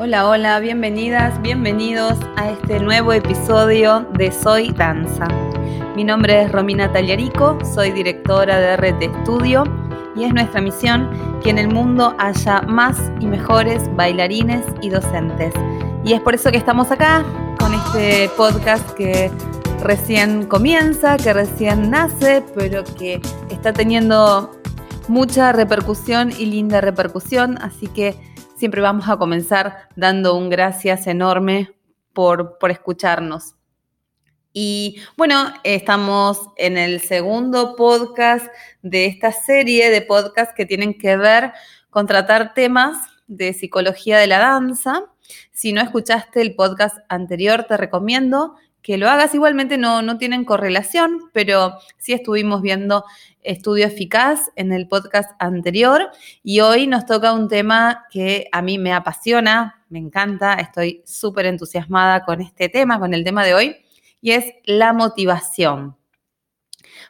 Hola, hola, bienvenidas, bienvenidos a este nuevo episodio de Soy Danza. Mi nombre es Romina Tallarico, soy directora de RT Estudio y es nuestra misión que en el mundo haya más y mejores bailarines y docentes. Y es por eso que estamos acá con este podcast que recién comienza, que recién nace, pero que está teniendo mucha repercusión y linda repercusión, así que siempre vamos a comenzar dando un gracias enorme por, por escucharnos. Y bueno, estamos en el segundo podcast de esta serie de podcasts que tienen que ver con tratar temas de psicología de la danza. Si no escuchaste el podcast anterior, te recomiendo que lo hagas. Igualmente no, no tienen correlación, pero sí estuvimos viendo Estudio Eficaz en el podcast anterior y hoy nos toca un tema que a mí me apasiona, me encanta, estoy súper entusiasmada con este tema, con el tema de hoy, y es la motivación.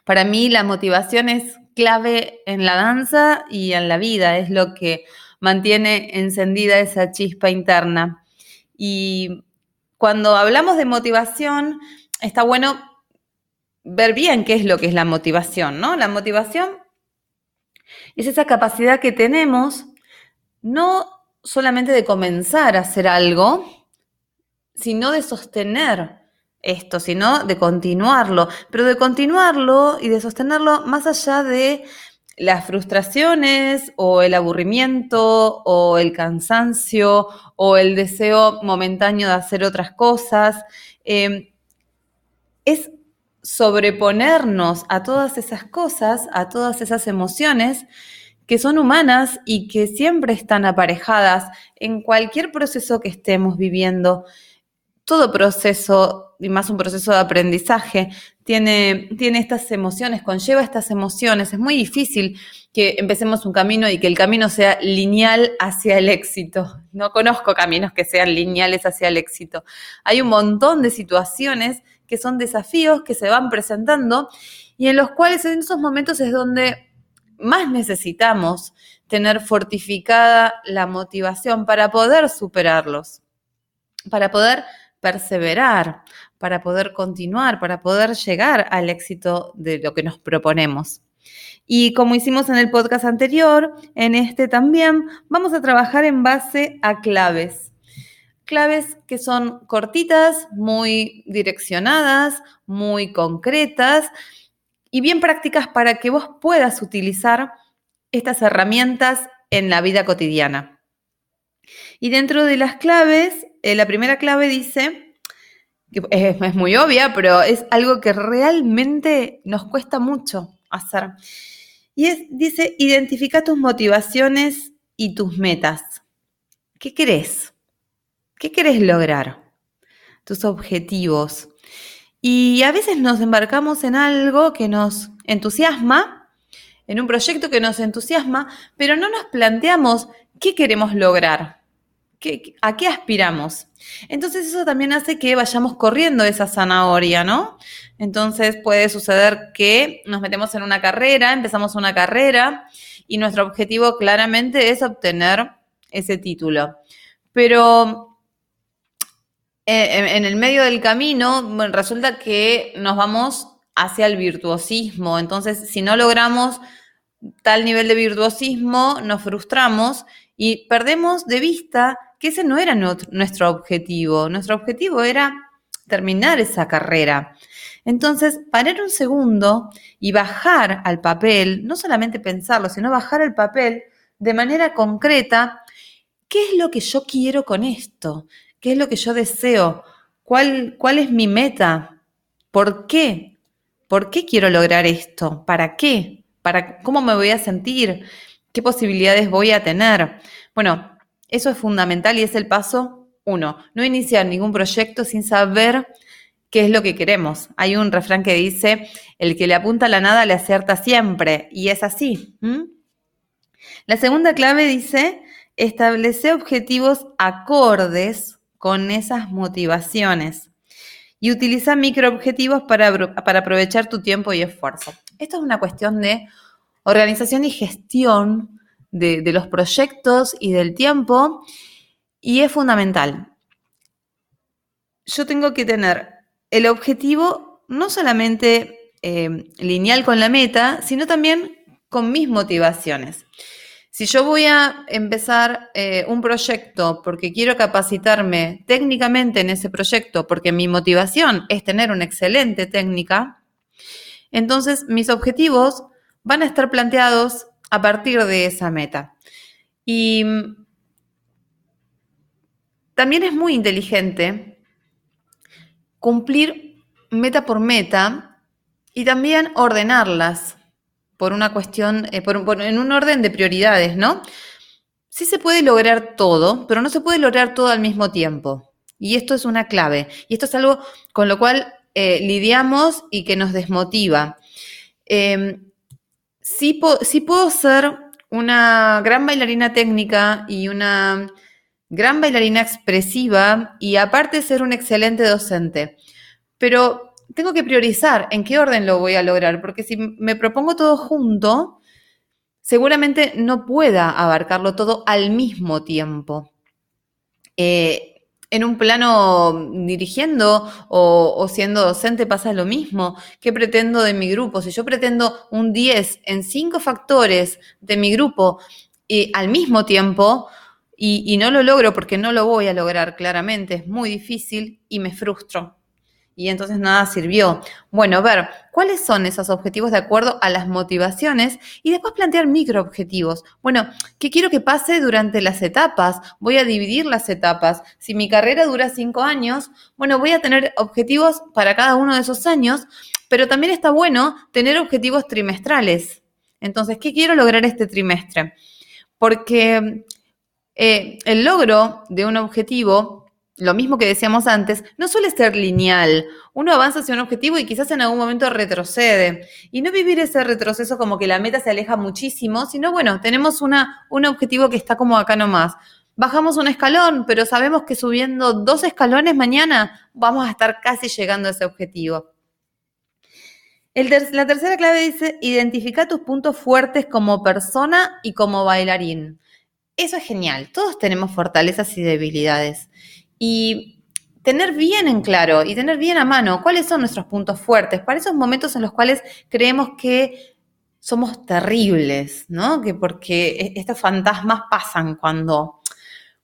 Para mí la motivación es clave en la danza y en la vida, es lo que mantiene encendida esa chispa interna. Y cuando hablamos de motivación, está bueno ver bien qué es lo que es la motivación, ¿no? La motivación es esa capacidad que tenemos no solamente de comenzar a hacer algo, sino de sostener esto, sino de continuarlo, pero de continuarlo y de sostenerlo más allá de las frustraciones o el aburrimiento o el cansancio o el deseo momentáneo de hacer otras cosas. Eh, es sobreponernos a todas esas cosas, a todas esas emociones que son humanas y que siempre están aparejadas en cualquier proceso que estemos viviendo. Todo proceso y más un proceso de aprendizaje, tiene, tiene estas emociones, conlleva estas emociones. Es muy difícil que empecemos un camino y que el camino sea lineal hacia el éxito. No conozco caminos que sean lineales hacia el éxito. Hay un montón de situaciones que son desafíos que se van presentando y en los cuales en esos momentos es donde más necesitamos tener fortificada la motivación para poder superarlos, para poder perseverar, para poder continuar, para poder llegar al éxito de lo que nos proponemos. Y como hicimos en el podcast anterior, en este también vamos a trabajar en base a claves. Claves que son cortitas, muy direccionadas, muy concretas y bien prácticas para que vos puedas utilizar estas herramientas en la vida cotidiana. Y dentro de las claves, eh, la primera clave dice, es, muy obvia, pero es algo que realmente nos cuesta mucho hacer. Y es, dice, identifica tus motivaciones y tus metas. ¿Qué querés? ¿Qué querés lograr? Tus objetivos. Y a veces nos embarcamos en algo que nos entusiasma, en un proyecto que nos entusiasma, pero no nos planteamos qué queremos lograr. ¿A qué aspiramos? Entonces eso también hace que vayamos corriendo esa zanahoria, ¿no? Entonces puede suceder que nos metemos en una carrera, empezamos una carrera y nuestro objetivo claramente es obtener ese título. Pero eh, en el medio del camino resulta que nos vamos hacia el virtuosismo. Entonces, si no logramos tal nivel de virtuosismo, nos frustramos y perdemos de vista que ese no era nuestro objetivo. Nuestro objetivo era terminar esa carrera. Entonces, parar un segundo y bajar al papel, no solamente pensarlo, sino bajar al papel de manera concreta, ¿qué es lo que yo quiero con esto? ¿Qué es lo que yo deseo? ¿Cuál, cuál es mi meta? ¿Por qué? ¿Por qué quiero lograr esto? ¿Para qué? ¿Para cómo me voy a sentir? ¿Qué posibilidades voy a tener? Bueno, eso es fundamental y es el paso uno. No iniciar ningún proyecto sin saber qué es lo que queremos. Hay un refrán que dice, el que le apunta a la nada le acierta siempre. Y es así. La segunda clave dice, establece objetivos acordes con esas motivaciones y utiliza microobjetivos para, para aprovechar tu tiempo y esfuerzo. Esto es una cuestión de organización y gestión de, los proyectos y del tiempo. Y es fundamental. Yo tengo que tener el objetivo no solamente eh, lineal con la meta, sino también con mis motivaciones. Si yo voy a empezar eh, un proyecto porque quiero capacitarme técnicamente en ese proyecto, porque mi motivación es tener una excelente técnica, entonces mis objetivos van a estar planteados a partir de esa meta. Y mm, también es muy inteligente cumplir meta por meta y también ordenarlas por una cuestión, eh, en un orden de prioridades, ¿no? Sí se puede lograr todo, pero no se puede lograr todo al mismo tiempo. Y esto es una clave. Y esto es algo con lo cual eh, lidiamos y que nos desmotiva. Em, sí, puedo ser una gran bailarina técnica y una gran bailarina expresiva y aparte ser un excelente docente. Pero tengo que priorizar en qué orden lo voy a lograr, porque si me propongo todo junto, seguramente no pueda abarcarlo todo al mismo tiempo. Eh, en un plano dirigiendo o, siendo docente pasa lo mismo. ¿Qué pretendo de mi grupo? Si yo pretendo un 10 en cinco factores de mi grupo y al mismo tiempo y no lo logro porque no lo voy a lograr claramente, es muy difícil y me frustro y entonces nada sirvió. Bueno, ver cuáles son esos objetivos de acuerdo a las motivaciones y después plantear microobjetivos. Bueno, ¿qué quiero que pase durante las etapas? Voy a dividir las etapas. Si mi carrera dura cinco años, bueno, voy a tener objetivos para cada uno de esos años, pero también está bueno tener objetivos trimestrales. Entonces, ¿qué quiero lograr este trimestre? Porque eh, el logro de un objetivo lo mismo que decíamos antes, no suele ser lineal. Uno avanza hacia un objetivo y quizás en algún momento retrocede. Y no vivir ese retroceso como que la meta se aleja muchísimo, sino bueno, tenemos una, un objetivo que está como acá nomás. Bajamos un escalón, pero sabemos que subiendo dos escalones mañana vamos a estar casi llegando a ese objetivo. la tercera clave dice, identifica tus puntos fuertes como persona y como bailarín. Eso es genial. Todos tenemos fortalezas y debilidades y tener bien en claro y tener bien a mano cuáles son nuestros puntos fuertes para esos momentos en los cuales creemos que somos terribles, ¿no? Que porque e, estos fantasmas pasan cuando,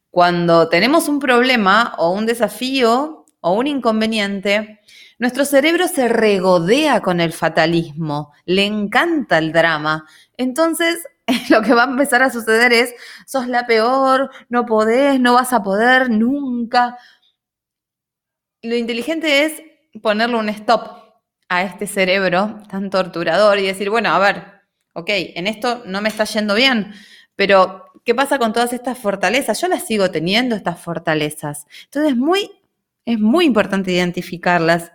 cuando tenemos un problema o un desafío o un inconveniente, nuestro cerebro se regodea con el fatalismo, le encanta el drama. Entonces, lo que va a empezar a suceder es, sos la peor, no podés, no vas a poder nunca. Lo inteligente es ponerle un stop a este cerebro tan torturador y decir, bueno, a ver, ok, en esto no me está yendo bien, pero ¿qué pasa con todas estas fortalezas? Yo las sigo teniendo, estas fortalezas. Entonces es muy, es muy importante identificarlas.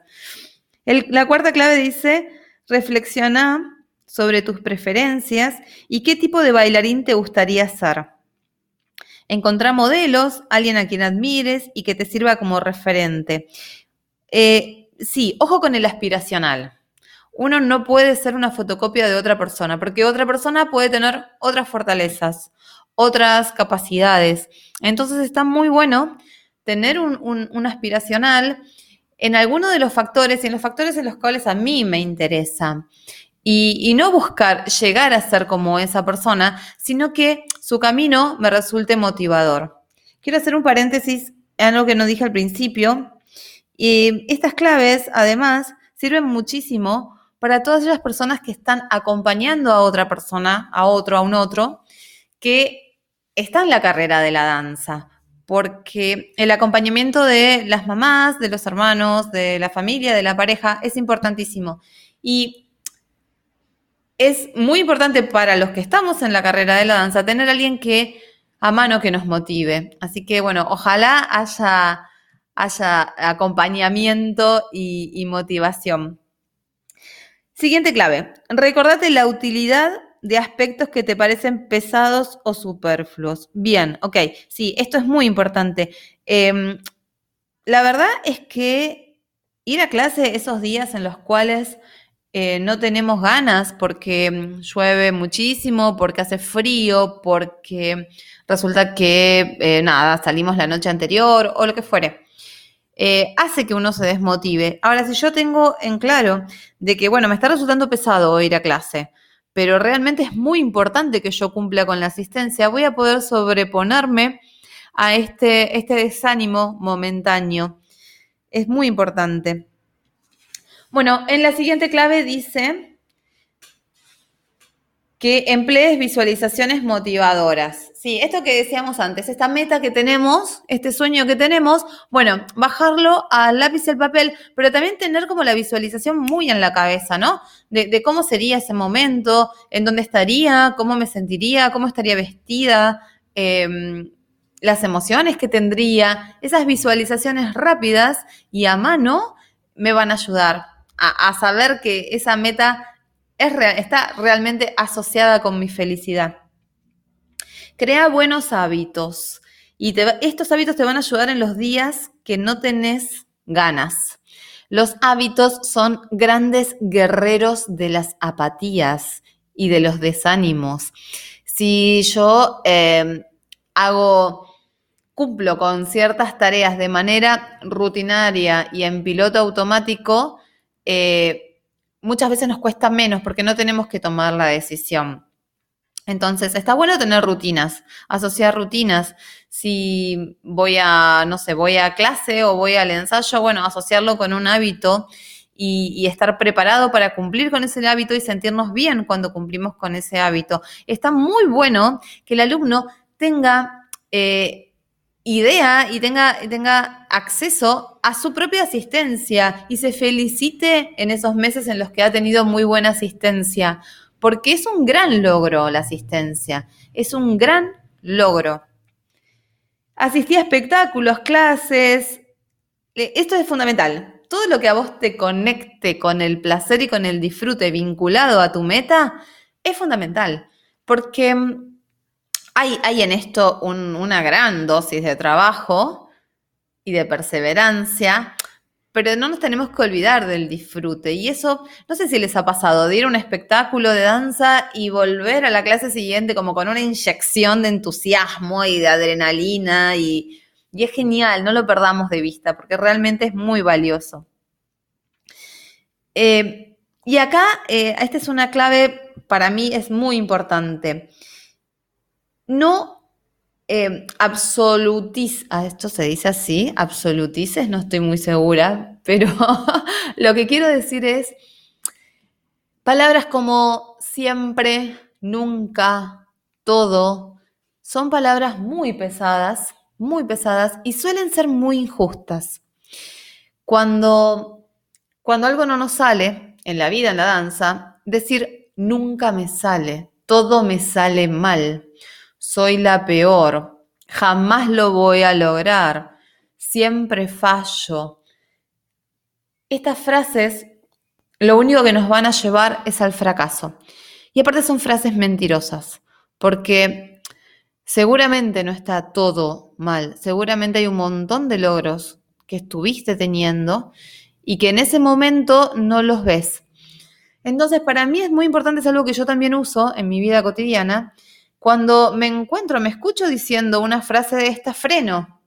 la cuarta clave dice, reflexiona sobre tus preferencias y qué tipo de bailarín te gustaría ser. Encontrar modelos, alguien a quien admires y que te sirva como referente. Eh, sí, ojo con el aspiracional. Uno no puede ser una fotocopia de otra persona, porque otra persona puede tener otras fortalezas, otras capacidades. Entonces está muy bueno tener un, un aspiracional en alguno de los factores y en los factores en los cuales a mí me interesa. Y, no buscar llegar a ser como esa persona, sino que su camino me resulte motivador. Quiero hacer un paréntesis en algo que no dije al principio. Y estas claves, además, sirven muchísimo para todas las personas que están acompañando a otra persona, a otro, a un otro, que está en la carrera de la danza. Porque el acompañamiento de las mamás, de los hermanos, de la familia, de la pareja, es importantísimo. Y es muy importante para los que estamos en la carrera de la danza tener a alguien que a mano que nos motive. Así que bueno, ojalá haya, haya acompañamiento y, motivación. Siguiente clave. Recordate la utilidad de aspectos que te parecen pesados o superfluos. Bien, ok, sí, esto es muy importante. Em, la verdad es que ir a clase esos días en los cuales eh, no tenemos ganas porque mm, llueve muchísimo, porque hace frío, porque resulta que, eh, nada, salimos la noche anterior o lo que fuere. Eh, hace que uno se desmotive. Ahora, si yo tengo en claro de que, bueno, me está resultando pesado ir a clase, pero realmente es muy importante que yo cumpla con la asistencia, voy a poder sobreponerme a este, este desánimo momentáneo. Es muy importante. Bueno, en la siguiente clave dice que emplees visualizaciones motivadoras. Sí, esto que decíamos antes, esta meta que tenemos, este sueño que tenemos, bueno, bajarlo al lápiz y al papel, pero también tener como la visualización muy en la cabeza, ¿no? De, cómo sería ese momento, en dónde estaría, cómo me sentiría, cómo estaría vestida, em, las emociones que tendría. Esas visualizaciones rápidas y a mano me van a ayudar a, saber que esa meta es está realmente asociada con mi felicidad. Crea buenos hábitos y estos hábitos te van a ayudar en los días que no tenés ganas. Los hábitos son grandes guerreros de las apatías y de los desánimos. Si yo em, hago, cumplo con ciertas tareas de manera rutinaria y en piloto automático, eh, muchas veces nos cuesta menos porque no tenemos que tomar la decisión. Entonces, está bueno tener rutinas, asociar rutinas. Si voy a, no sé, voy a clase o voy al ensayo, bueno, asociarlo con un hábito y, estar preparado para cumplir con ese hábito y sentirnos bien cuando cumplimos con ese hábito. Está muy bueno que el alumno tenga eh, idea y tenga, tenga acceso a su propia asistencia y se felicite en esos meses en los que ha tenido muy buena asistencia, porque es un gran logro la asistencia, es un gran logro. Asistí a espectáculos, clases, esto es fundamental. Todo lo que a vos te conecte con el placer y con el disfrute vinculado a tu meta es fundamental, porque hay, en esto una gran dosis de trabajo y de perseverancia, pero no nos tenemos que olvidar del disfrute. Y eso, no sé si les ha pasado, de ir a un espectáculo de danza y volver a la clase siguiente como con una inyección de entusiasmo y de adrenalina y, es genial, no lo perdamos de vista porque realmente es muy valioso. Eh, y acá, eh, esta es una clave, para mí es muy importante no eh, absolutices, ah, esto se dice así, absolutices, no estoy muy segura, pero lo que quiero decir es palabras como siempre, nunca, todo, son palabras muy pesadas, muy pesadas y suelen ser muy injustas. Cuando, cuando algo no nos sale en la vida, en la danza, decir nunca me sale, todo me sale mal soy la peor, jamás lo voy a lograr, siempre fallo. Estas frases lo único que nos van a llevar es al fracaso. Y aparte son frases mentirosas, porque seguramente no está todo mal, seguramente hay un montón de logros que estuviste teniendo y que en ese momento no los ves. Entonces, para mí es muy importante, es algo que yo también uso en mi vida cotidiana, cuando me encuentro, me escucho diciendo una frase de esta, freno.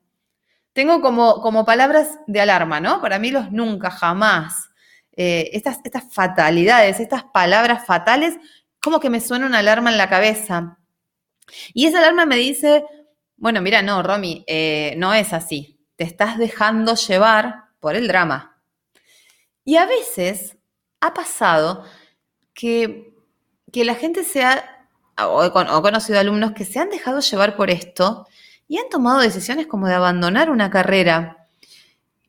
Tengo como, como palabras de alarma, ¿no? Para mí los nunca, jamás, eh, estas, estas fatalidades, estas palabras fatales, como que me suena una alarma en la cabeza. Y esa alarma me dice, bueno, mira, no, Romy, eh, no es así. Te estás dejando llevar por el drama. Y a veces ha pasado que, que la gente se ha o he, conocido alumnos que se han dejado llevar por esto y han tomado decisiones como de abandonar una carrera,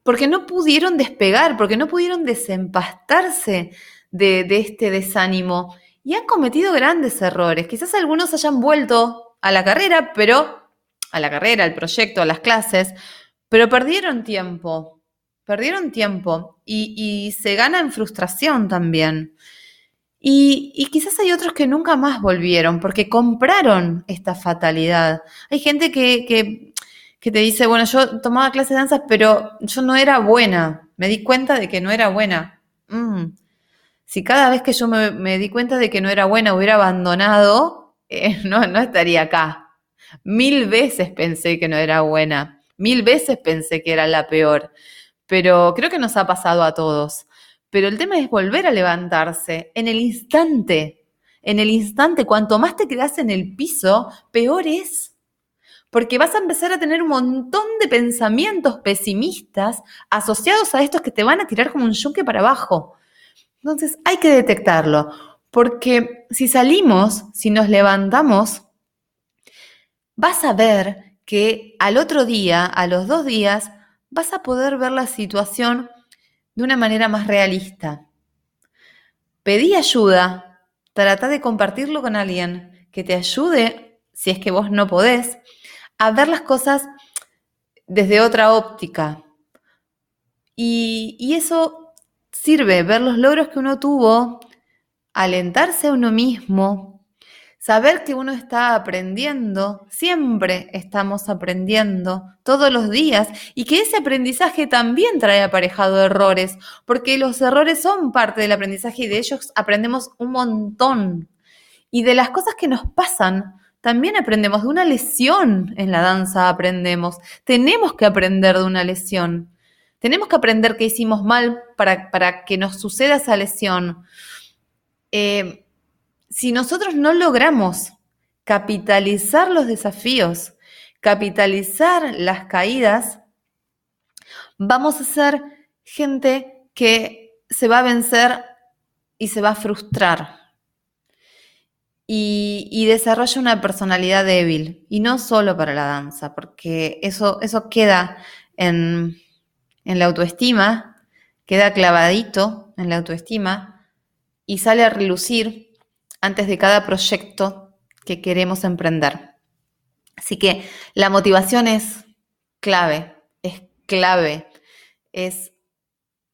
porque no pudieron despegar, porque no pudieron desempastarse de, este desánimo y han cometido grandes errores. Quizás algunos hayan vuelto a la carrera, pero a la carrera, al proyecto, a las clases, pero perdieron tiempo, perdieron tiempo y, y se gana en frustración también. Y, quizás hay otros que nunca más volvieron porque compraron esta fatalidad. Hay gente que, te dice, bueno, yo tomaba clases de danza, pero yo no era buena. Me di cuenta de que no era buena. Mm. si cada vez que yo me, di cuenta de que no era buena hubiera abandonado, eh, no, no estaría acá. Mil veces pensé que no era buena, mil veces pensé que era la peor, pero creo que nos ha pasado a todos. Pero el tema es volver a levantarse en el instante, en el instante, cuanto más te quedas en el piso, peor es. Porque vas a empezar a tener un montón de pensamientos pesimistas asociados a estos que te van a tirar como un yunque para abajo. Entonces hay que detectarlo, porque si salimos, si nos levantamos, vas a ver que al otro día, a los dos días, vas a poder ver la situación de una manera más realista. Pedí ayuda, trata de compartirlo con alguien que te ayude, si es que vos no podés, a ver las cosas desde otra óptica. Y, y eso sirve, ver los logros que uno tuvo, alentarse a uno mismo, Saber que uno está aprendiendo, siempre estamos aprendiendo, todos los días, y que ese aprendizaje también trae aparejado errores, porque los errores son parte del aprendizaje y de ellos aprendemos un montón. Y de las cosas que nos pasan, también aprendemos de una lesión en la danza, aprendemos. Tenemos que aprender de una lesión. Tenemos que aprender qué hicimos mal para, para que nos suceda esa lesión. Eh, si nosotros no logramos capitalizar los desafíos, capitalizar las caídas, vamos a ser gente que se va a vencer y se va a frustrar. Y, desarrolla una personalidad débil. Y no solo para la danza, porque eso, eso queda en, en la autoestima, queda clavadito en la autoestima y sale a relucir antes de cada proyecto que queremos emprender. Así que la motivación es clave, es clave, es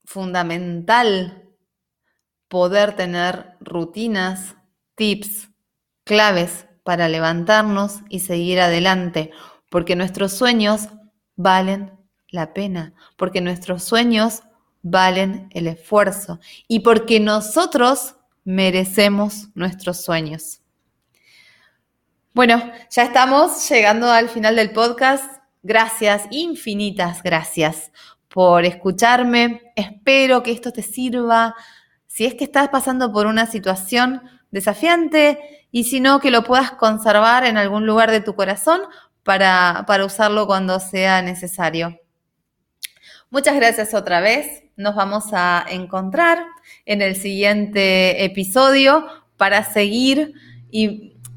fundamental poder tener rutinas, tips, claves para levantarnos y seguir adelante, porque nuestros sueños valen la pena, porque nuestros sueños valen el esfuerzo y porque nosotros merecemos nuestros sueños. Bueno, ya estamos llegando al final del podcast. Gracias, infinitas gracias por escucharme. Espero que esto te sirva. Si es que estás pasando por una situación desafiante y si no, que lo puedas conservar en algún lugar de tu corazón para, para usarlo cuando sea necesario. Muchas gracias otra vez. Nos vamos a encontrar en el siguiente episodio para seguir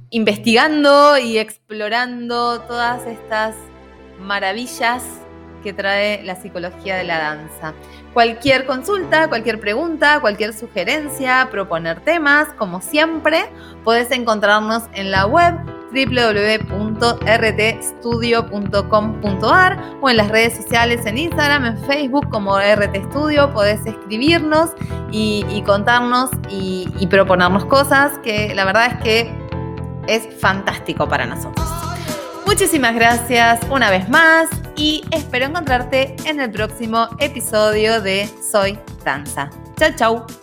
investigando y explorando todas estas maravillas que trae la psicología de la danza. Cualquier consulta, cualquier pregunta, cualquier sugerencia, proponer temas, como siempre, puedes encontrarnos en la web www.rtstudio.com.ar o en las redes sociales en Instagram, en Facebook como RT Studio. Podés escribirnos y, contarnos y, y proponernos cosas que la verdad es que es fantástico para nosotros. Muchísimas gracias una vez más y espero encontrarte en el próximo episodio de Soy Danza. Chao, chao.